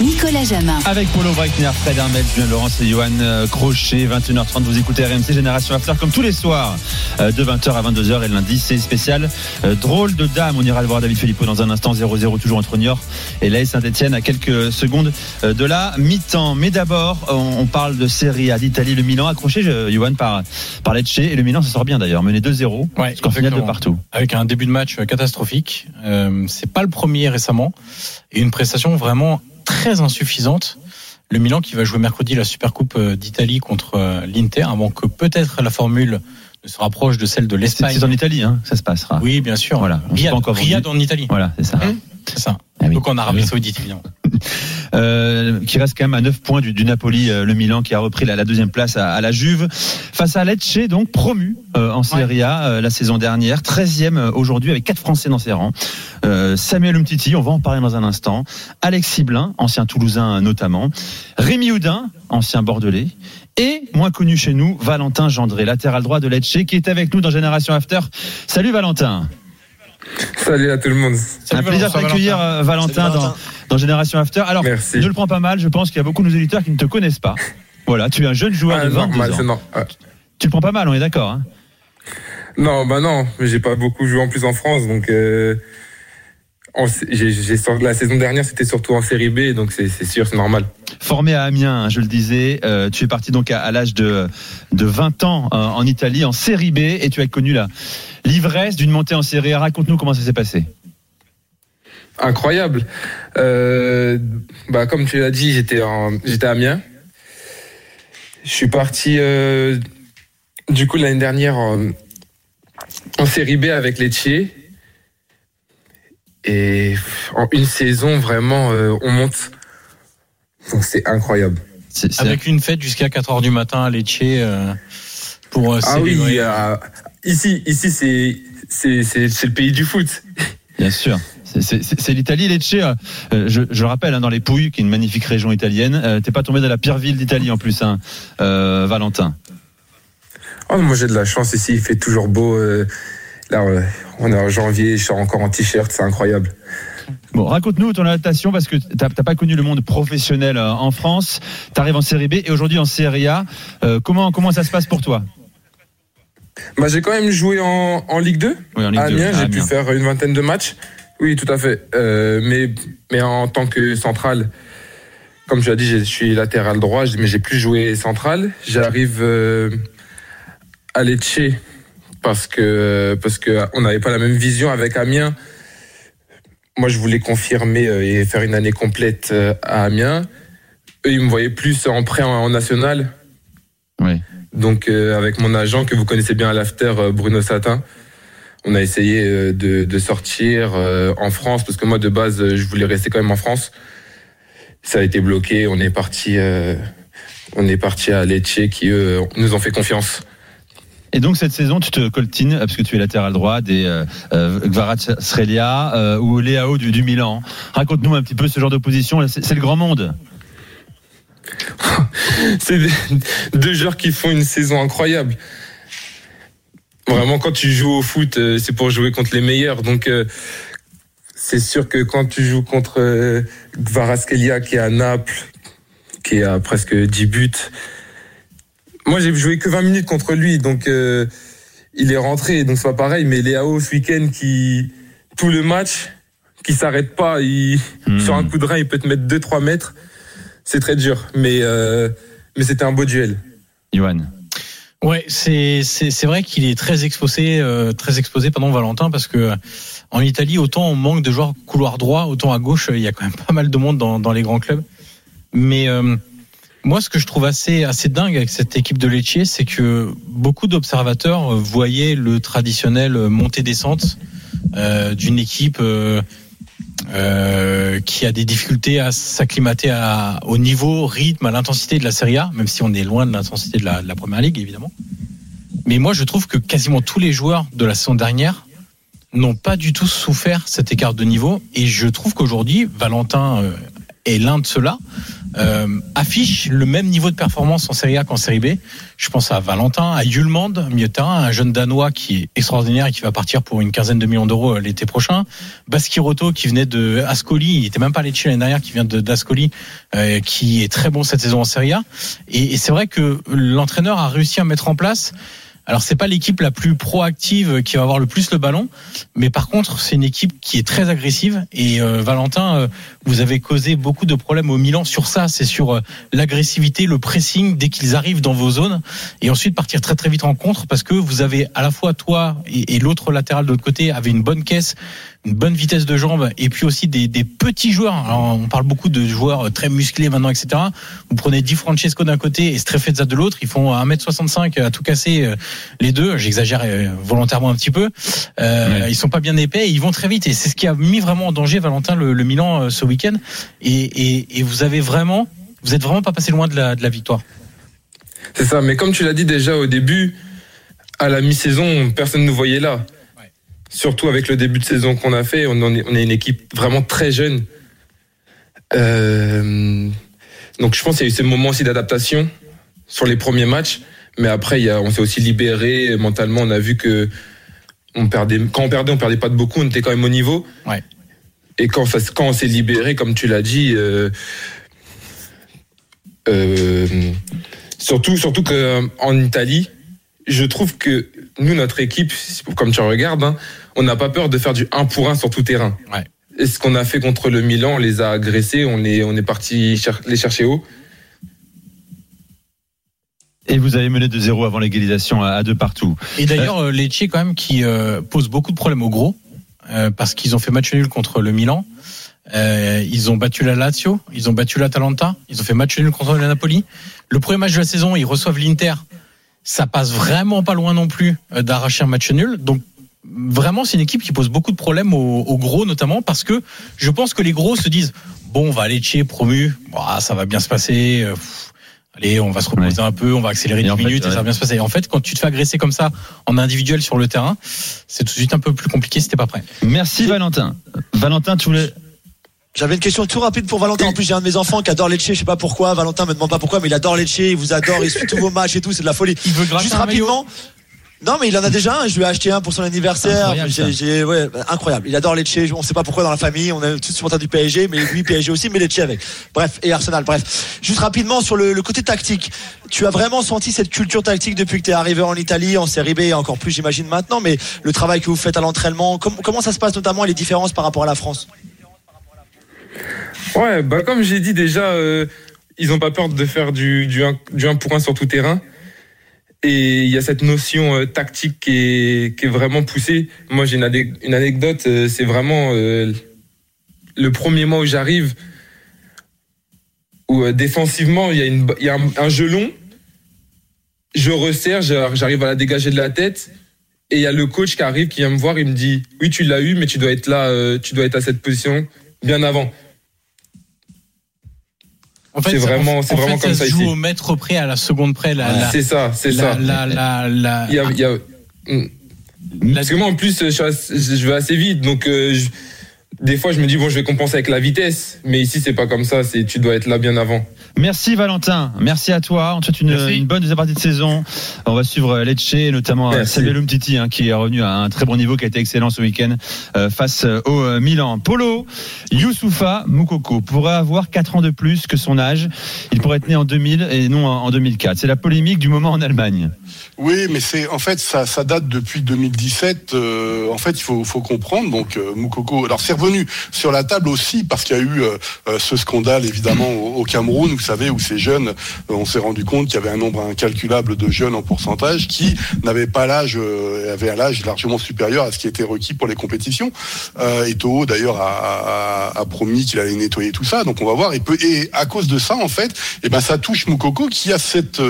Nicolas Jamin. Avec Polo Breitner, Fred Hermel, Julien Laurence et Johan euh, Crochet, 21h30, vous écoutez RMC Génération After comme tous les soirs, euh, de 20h à 22h et lundi, c'est spécial. Euh, drôle de dame, on ira le voir David Filippo dans un instant, 0-0 toujours entre Niort et l'AS Saint-Etienne à quelques secondes de la mi-temps. Mais d'abord, on, parle de Serie A d'Italie, le Milan, accroché, Johan, par, par Lecce, et le Milan, ça sort bien d'ailleurs, mené 2-0, ouais, score final de partout. Avec un début de match catastrophique, c'est pas le premier récemment, et une prestation vraiment très insuffisante. Le Milan qui va jouer mercredi la Supercoupe euh, d'Italie contre euh, l'Inter, avant que peut-être la formule ne se rapproche de celle de l'Espagne. C'est en Italie, hein, ça se passera. Oui, bien sûr. Voilà. Riyad, encore Riyad en Italie. Voilà, c'est ça. Mmh. C'est ça. Ah Donc en Arabie Saoudite, évidemment. Euh, qui reste quand même à 9 points du, du Napoli, euh, le Milan qui a repris la, la deuxième place à, à, la Juve. Face à Lecce, donc promu euh, en Serie A euh, la saison dernière, 13e aujourd'hui avec quatre Français dans ses rangs. Samuel Umtiti, on va en parler dans un instant. Alexis Blin, ancien Toulousain notamment. Rémi Houdin, ancien Bordelais. Et, moins connu chez nous, Valentin Gendré, latéral droit de Lecce, qui est avec nous dans Génération After. Salut Valentin. Salut à tout le monde. un plaisir de t'accueillir Valentin, Valentin, dans, Génération After. Alors, Merci. ne le prends pas mal, je pense qu'il y a beaucoup de nos auditeurs qui ne te connaissent pas. Voilà, tu es un jeune joueur ah, de 22 normal, ans. Non. Tu le prends pas mal, on est d'accord hein Non, bah non, j'ai pas beaucoup joué en plus en France, donc euh, la saison dernière c'était surtout en série B, donc c'est, sûr, c'est normal. Formé à Amiens, hein, je le disais, euh, tu es parti donc à, l'âge de, de 20 ans euh, en Italie en série B et tu as connu la, l'ivresse d'une montée en série A. Raconte-nous comment ça s'est passé. Incroyable. Euh, bah, comme tu l'as dit, j'étais, à Amiens. Je suis parti du coup l'année dernière en, en série B avec Lecce. Et en une saison, vraiment, euh, on monte. Donc c'est incroyable. Avec une fête jusqu'à 4h du matin à Lecce pour Ah oui, ici, ici c'est, c'est, c'est, le pays du foot. Bien sûr. C'est l'Italie, Lecce. Euh, je, je, le rappelle, hein, dans les Pouilles, qui est une magnifique région italienne. Euh, T'es pas tombé dans la pire ville d'Italie en plus, hein, euh, Valentin. Oh, moi j'ai de la chance ici, il fait toujours beau. Euh, là, on est en janvier, je sors encore en t-shirt, c'est incroyable. Bon, raconte-nous ton adaptation parce que tu n'as pas connu le monde professionnel en France. Tu arrives en série B et aujourd'hui en série A. comment, comment ça se passe pour toi? Bah, J'ai quand même joué en, en Ligue 2. Oui, en Ligue à Amiens, j'ai pu faire une vingtaine de matchs. Oui, tout à fait. Euh, mais, mais en tant que central, comme tu as dit, je suis latéral droit, mais j'ai plus joué central. J'arrive euh, à Lecce parce que parce que on n'avait pas la même vision avec Amiens. Moi, je voulais confirmer euh, et faire une année complète à Amiens. Eux, ils me voyaient plus en prêt en, national. Oui. Donc, avec mon agent que vous connaissez bien à l'after, Bruno Satin on a essayé euh, de, sortir euh, en France parce que moi de base je voulais rester quand même en France. Ça a été bloqué. On est parti, euh, on est parti à Lecce qui eux nous ont fait confiance. Et donc cette saison, tu te coltines parce que tu es latéral droit des euh, ou Léao du, du Milan. Raconte-nous un petit peu ce genre d'opposition. C'est le grand monde. c'est deux joueurs qui font une saison incroyable. Vraiment, quand tu joues au foot, euh, c'est pour jouer contre les meilleurs. Donc, euh, c'est sûr que quand tu joues contre euh, Varaskelia qui est à Naples, qui a presque 10 buts, moi j'ai joué que 20 minutes contre lui, donc il est rentré, donc c'est pas pareil. Mais Léao ce week-end qui tout le match, qui s'arrête pas, il, hmm. sur un coup de rein, il peut te mettre 2-3 mètres. C'est très dur, mais mais c'était un beau duel. Johan. Ouais, c'est c'est vrai qu'il est très exposé euh, très exposé pendant Valentin parce que en Italie autant on manque de joueurs couloir droit, autant à gauche il y a quand même pas mal de monde dans dans les grands clubs. Mais euh, moi, ce que je trouve assez assez dingue avec cette équipe de Lecce, c'est que beaucoup d'observateurs voyaient le traditionnel montée-descente euh, d'une équipe euh, euh, qui a des difficultés à s'acclimater au niveau, rythme, à l'intensité de la Serie A, même si on est loin de l'intensité de de la Première Ligue, évidemment. Mais moi, je trouve que quasiment tous les joueurs de la saison dernière n'ont pas du tout souffert cet écart de niveau. Et je trouve qu'aujourd'hui, Valentin euh, est l'un de ceux-là. Euh, affichent le même niveau de performance en Serie A qu'en Série B. Je pense à Valentin, à Yulmand, milieu de un jeune danois qui est extraordinaire et qui va partir pour une quinzaine de millions d'euros euh, l'été prochain. Baskiroto qui venait de Ascoli, il était même pas Lecce l'année dernière, qui vient de d'Ascoli, euh, qui est très bon cette saison en Serie A. Et c'est vrai que l'entraîneur a réussi à mettre en place alors c'est pas l'équipe la plus proactive qui va avoir le plus le ballon, mais par contre c'est une équipe qui est très agressive. Et euh, Valentin, euh, vous avez causé beaucoup de problèmes au Milan sur ça. C'est sur euh, l'agressivité, le pressing dès qu'ils arrivent dans vos zones, et ensuite partir très très vite en contre parce que vous avez à la fois toi et, et l'autre latéral de l'autre côté avait une bonne caisse une bonne vitesse de jambe et puis aussi des, des petits joueurs. Alors, on parle beaucoup de joueurs très musclés maintenant, etc. Vous prenez Di Francesco d'un côté et Strefezza de l'autre. Ils font 1m65 à tout casser euh, les deux. J'exagère euh, volontairement un petit peu. Euh, Ils sont pas bien épais et ils vont très vite. Et c'est ce qui a mis vraiment en danger Valentin le, le Milan euh, ce week-end. Et, et, et vous avez vraiment, vous êtes vraiment pas passé loin de la, de la victoire. C'est ça, mais comme tu l'as dit déjà au début, à la mi-saison, personne ne nous voyait là. Surtout avec le début de saison qu'on a fait, on, est, on est une équipe vraiment très jeune. Euh, donc je pense qu'il y a eu ce moment aussi d'adaptation sur les premiers matchs, mais après il y a, on s'est aussi libéré mentalement. On a vu que on perdait, quand on perdait, on perdait pas de beaucoup, on était quand même au niveau. Ouais. Et quand, ça, quand on s'est libéré, comme tu l'as dit, euh, euh, surtout, surtout qu'en Italie, je trouve que nous, notre équipe, comme tu regardes, hein, on n'a pas peur de faire du 1 pour 1 sur tout terrain. Ouais. Et ce qu'on a fait contre le Milan, on les a agressés, on est, on est parti cher- les chercher haut. Et vous avez mené de zéro avant l'égalisation à, deux partout. Et d'ailleurs, euh, Lecce quand même qui euh, pose beaucoup de problèmes au gros euh, parce qu'ils ont fait match nul contre le Milan. Euh, ils ont battu la Lazio, ils ont battu l'Atalanta, ils ont fait match nul contre le Napoli. Le premier match de la saison, ils reçoivent l'Inter. Ça passe vraiment pas loin non plus euh, d'arracher un match nul. Donc vraiment, c'est une équipe qui pose beaucoup de problèmes aux, aux gros, notamment parce que je pense que les gros se disent bon, on va aller Lecce promu, Ouah, ça va bien se passer. euh, pff, Allez, on va se reposer un peu, on va accélérer Et 10 en fait, minutes et ça va bien se passer. Et en fait, quand tu te fais agresser comme ça en individuel sur le terrain, c'est tout de suite un peu plus compliqué si t'es pas prêt. Merci Valentin. Valentin, tu voulais. J'avais une question tout rapide pour Valentin. En plus, j'ai un de mes enfants qui adore Lecce. Je sais pas pourquoi. Valentin me demande pas pourquoi, mais il adore Lecce. Il vous adore. Il suit tous vos matchs et tout. C'est de la folie. Il veut Juste rapidement. Non, mais il en a déjà un. Je lui ai acheté un pour son anniversaire. Incroyable, ouais, incroyable. Il adore Lecce. On sait pas pourquoi dans la famille. On est tous supporters du PSG, mais lui PSG aussi, mais Lecce avec. Bref, et Arsenal. Bref. Juste rapidement sur le, le côté tactique. Tu as vraiment senti cette culture tactique depuis que tu es arrivé en Italie, en Série B, et encore plus, j'imagine maintenant. Mais le travail que vous faites à l'entraînement, com- comment ça se passe notamment et les différences par rapport à la France? Ouais, bah comme j'ai dit déjà, euh, ils n'ont pas peur de faire du, du, 1, du 1 pour 1 sur tout terrain. Et il y a cette notion euh, tactique qui est, vraiment poussée. Moi, j'ai une, ane- une anecdote, euh, c'est vraiment le premier mois où j'arrive, où défensivement, il y a, un, un jeu long, je resserre, j'ar- j'arrive à la dégager de la tête, et il y a le coach qui arrive, qui vient me voir, il me dit, oui, tu l'as eu, mais tu dois être là, tu dois être à cette position bien avant. En C'est ça- vraiment- en c'est vraiment fait, comme ça ça se joue ici. au mètre près, à la seconde près. C'est ça, c'est ça. la, la, la- Il y a, il y a- Mm. Parce que moi, en plus, je, vais assez vite. Donc, euh, je- des fois, je me dis, bon, je vais compenser avec la vitesse. Mais ici, c'est pas comme ça. C'est, tu dois être là bien avant. Merci Valentin. Merci à toi. On te souhaite une, bonne deuxième partie de saison. On va suivre Lecce, notamment Merci. Samuel Umtiti, hein, qui est revenu à un très bon niveau, qui a été excellent ce week-end euh, face euh, au euh, Milan. Polo, Youssoufa Moukoko pourrait avoir 4 ans de plus que son âge. Il pourrait être né en 2000 et non en en 2004. C'est la polémique du moment en Allemagne. Oui, mais c'est en fait ça, ça date depuis 2017. euh, en fait, il faut, faut comprendre. Donc euh, Moukoko, alors c'est revenu sur la table aussi parce qu'il y a eu euh, euh, ce scandale évidemment au, Cameroun, vous savez, où ces jeunes, euh, on s'est rendu compte qu'il y avait un nombre incalculable de jeunes en pourcentage qui n'avaient pas l'âge, euh, avaient un âge largement supérieur à ce qui était requis pour les compétitions. Et Toho d'ailleurs a, promis qu'il allait nettoyer tout ça. Donc on va voir. Et, peu- et à cause de ça, en fait, eh ben ça touche Moukoko qui a cette,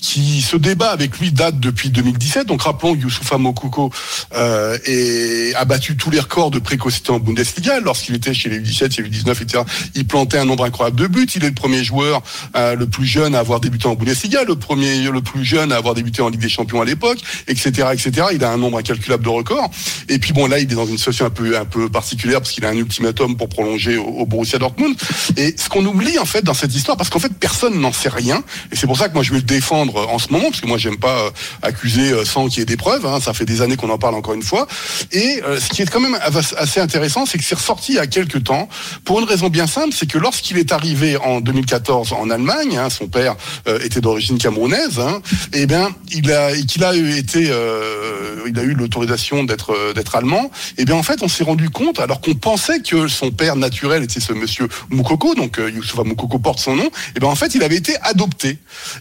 qui ce débat avec lui date depuis 2017. Donc rappelons que Youssoufa Moukoko a battu tous les records de précocité en Bundesliga lorsqu'il était chez les U17, chez les U19, etc. Il plantait un nombre incroyable de buts. Il est le premier joueur euh, le plus jeune à avoir débuté en Bundesliga, le premier, le plus jeune à avoir débuté en Ligue des Champions à l'époque, etc., etc. Il a un nombre incalculable de records. Et puis bon, là, il est dans une situation un peu, particulière parce qu'il a un ultimatum pour prolonger au, Borussia Dortmund. Et ce qu'on oublie en fait dans cette histoire, parce qu'en fait personne n'en sait rien, et c'est pour ça que moi je vais le défendre en ce moment, parce que moi j'aime pas euh, accuser euh, sans qu'il y ait des preuves. Hein, ça fait des années qu'on en parle encore une fois. Et euh, ce qui est quand même assez intéressant, c'est que c'est ressorti il y a quelques temps pour une raison bien simple, c'est que lorsqu'il est arrivé en 2014 en Allemagne, hein, son père euh, était d'origine camerounaise, hein, et bien il a et qu'il a été, euh, il a eu l'autorisation d'être euh, d'être allemand. Et bien en fait, on s'est rendu compte, alors qu'on pensait que son père naturel était ce monsieur Moukoko, donc Youssoufa Moukoko porte son nom. Et bien en fait, il avait été adopté.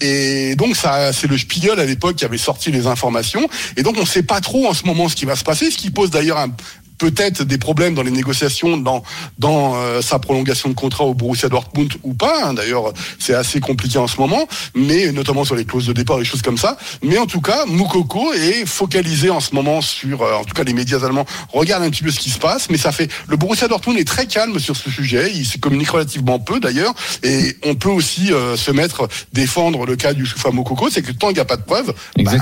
Et donc ça, c'est le Spiegel à l'époque qui avait sorti les informations. Et donc on ne sait pas trop en ce moment ce qui va se passer, ce qui pose d'ailleurs un peut-être des problèmes dans les négociations dans dans euh, sa prolongation de contrat au Borussia Dortmund ou pas. hein. D'ailleurs, c'est assez compliqué en ce moment, mais notamment sur les clauses de départ et choses comme ça. Mais en tout cas, Moukoko est focalisé en ce moment sur, euh, en tout cas, les médias allemands regardent un petit peu ce qui se passe, mais ça fait le Borussia Dortmund est très calme sur ce sujet. Il se communique relativement peu d'ailleurs, et on peut aussi euh, se mettre défendre le cas du Soufa Moukoko, c'est que tant qu'il n'y a pas de preuves, bah,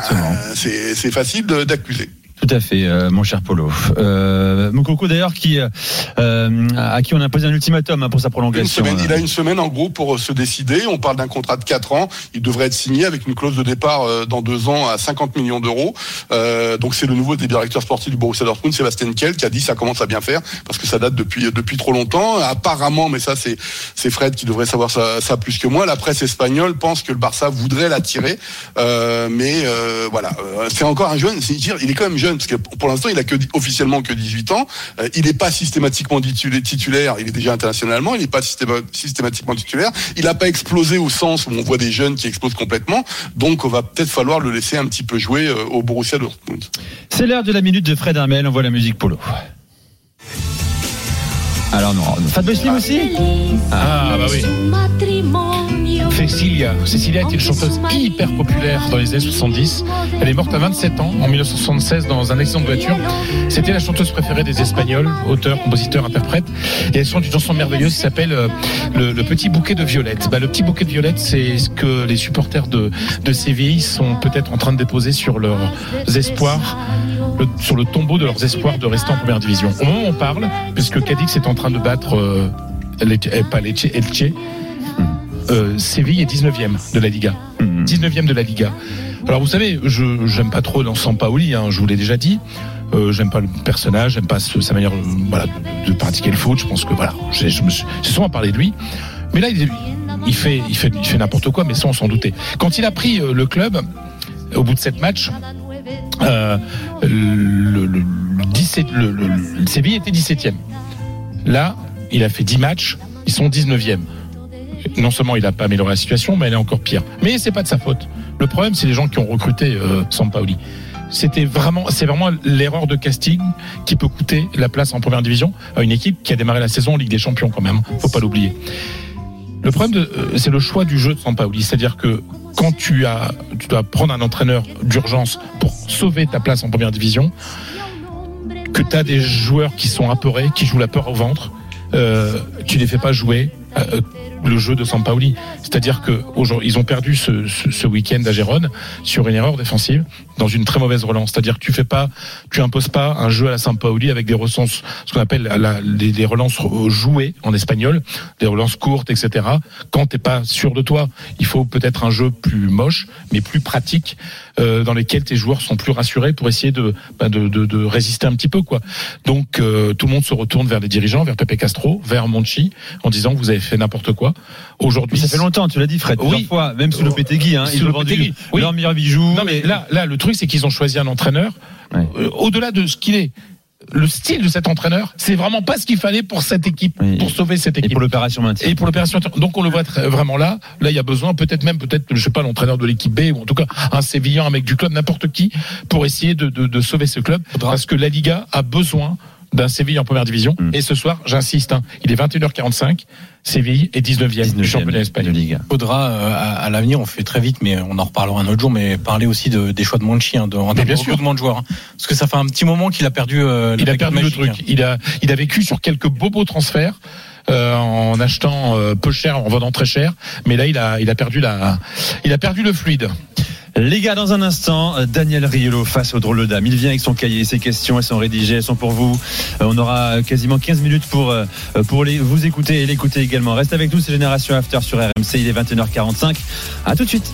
c'est c'est facile d'accuser. Tout à fait, euh, mon cher Polo. Euh, Moukoko d'ailleurs qui euh, à qui on a imposé un ultimatum hein, pour sa prolongation. semaine. Il a euh. une semaine en gros pour euh, se décider. On parle d'un contrat de 4 ans. Il devrait être signé avec une clause de départ dans deux ans à 50 millions d'euros. Donc c'est le nouveau directeur sportif du Borussia Dortmund, Sébastien Kell, qui a dit ça commence à bien faire parce que ça date depuis depuis trop longtemps. Apparemment, mais ça c'est c'est Fred qui devrait savoir ça, ça plus que moi. La presse espagnole pense que le Barça voudrait l'attirer, mais voilà, c'est encore un jeune. C'est dire, il est quand même jeune parce que pour l'instant il a que officiellement que 18 ans. Euh, il n'est pas systématiquement titulaire. Il est déjà internationalement. Il n'est pas systéma- systématiquement titulaire. Il n'a pas explosé au sens où on voit des jeunes qui explosent complètement. Donc, on va peut-être falloir le laisser un petit peu jouer euh, au Borussia Dortmund. C'est l'heure de la minute de Fred Hermel. On voit la musique Polo. Alors non, Slim aussi Ah, bah oui. Cecilia. Cecilia était une chanteuse hyper populaire dans les années 70. Elle est morte à 27 ans, en 1976, dans un accident de voiture. C'était la chanteuse préférée des Espagnols, auteur, compositeur, interprète. Et elle chante une chanson merveilleuse qui s'appelle euh, le, petit bouquet de violettes. Bah, le petit bouquet de violettes, c'est ce que les supporters de, de Séville sont peut-être en train de déposer sur leurs espoirs, le- sur le tombeau de leurs espoirs de rester en première division. Au moment où on parle, puisque Cadix est en train de battre euh, eh, pas Elche, euh, Séville est 19e de la Liga. 19e de la Liga. Alors vous savez, je j'aime pas trop dans Sampaoli, hein, je vous l'ai déjà dit. Euh, j'aime pas le personnage, j'aime pas ce- sa manière euh, voilà, de, de pratiquer le foot. Je pense que voilà, j'ai je me suis- j'ai souvent parlé de lui. Mais là, il, il fait, il fait, il fait n'importe quoi, mais ça on s'en doutait. Quand il a pris euh, le club, au bout de sept matchs, euh, le, le, le 17, le, le- le Séville était 17e. Là, il a fait 10 matchs, ils sont 19e. Non seulement il n'a pas amélioré la situation, mais elle est encore pire. Mais c'est pas de sa faute. Le problème, c'est les gens qui ont recruté euh, Sampaoli. C'était vraiment, c'est vraiment l'erreur de casting qui peut coûter la place en première division à une équipe qui a démarré la saison en Ligue des Champions quand même. Faut pas l'oublier. Le problème, euh, c'est le choix du jeu de Sampaoli. C'est-à-dire que quand tu as, tu dois prendre un entraîneur d'urgence pour sauver ta place en première division, que tu as des joueurs qui sont apeurés, qui jouent la peur au ventre, euh, tu les fais pas jouer euh, le jeu de Sampaoli. C'est-à-dire que aujourd'hui, ils ont perdu ce, ce, ce week-end à Gérone sur une erreur défensive dans une très mauvaise relance. C'est-à-dire que tu fais pas, tu imposes pas un jeu à la Sampaoli avec des relances, ce qu'on appelle la, les, les relances jouées en espagnol, des relances courtes, etc. Quand t'es pas sûr de toi, il faut peut-être un jeu plus moche, mais plus pratique, euh, dans lesquels tes joueurs sont plus rassurés pour essayer de, bah, de, de, de résister un petit peu, quoi. Donc euh, tout le monde se retourne vers les dirigeants, vers Pepe Castro, vers Monchi, en disant vous avez fait n'importe quoi. Aujourd'hui, Ça fait longtemps, tu l'as dit Fred, Oui. fois, même sous le Pétegui, hein, Sous ils ont le vendu Lopetegui, oui. leur meilleur bijou. Non mais là, là, le truc c'est qu'ils ont choisi un entraîneur. Ouais. euh, Au-delà de ce qu'il est, le style de cet entraîneur, c'est vraiment pas ce qu'il fallait pour cette équipe, Oui. pour sauver cette et équipe. pour l'opération maintien. Et pour l'opération, donc on le voit vraiment là. Là, il y a besoin, peut-être même, peut-être, je sais pas, l'entraîneur de l'équipe B ou en tout cas un Sévillan, un mec du club, n'importe qui, pour essayer de, de, de sauver ce club, parce que la Liga a besoin d'un Séville en première division. Mm. Et ce soir, j'insiste, hein, il est 21h45, Séville est 19e, du championnat de espagnol. Ligue. faudra euh, à, à l'avenir, on fait très vite, mais on en reparlera un autre jour, mais parler aussi de, des choix de Monchi, hein, de, en termes bien de sûr. recrutement de joueurs. hein. Parce que ça fait un petit moment qu'il a perdu. euh, Il a perdu le truc. hein. Il a, il a vécu sur quelques bobos transferts. euh, en achetant euh, peu cher, en vendant très cher. Mais là, il a, il a perdu la, il a perdu le fluide. Les gars, dans un instant, euh, Daniel Riolo face au drôle de dame. Il vient avec son cahier, ses questions, elles sont rédigées, elles sont pour vous. Euh, On aura quasiment 15 minutes pour, euh, pour les, vous écouter et l'écouter également. Reste avec nous, c'est Génération After sur RMC, il est 21h45. À tout de suite.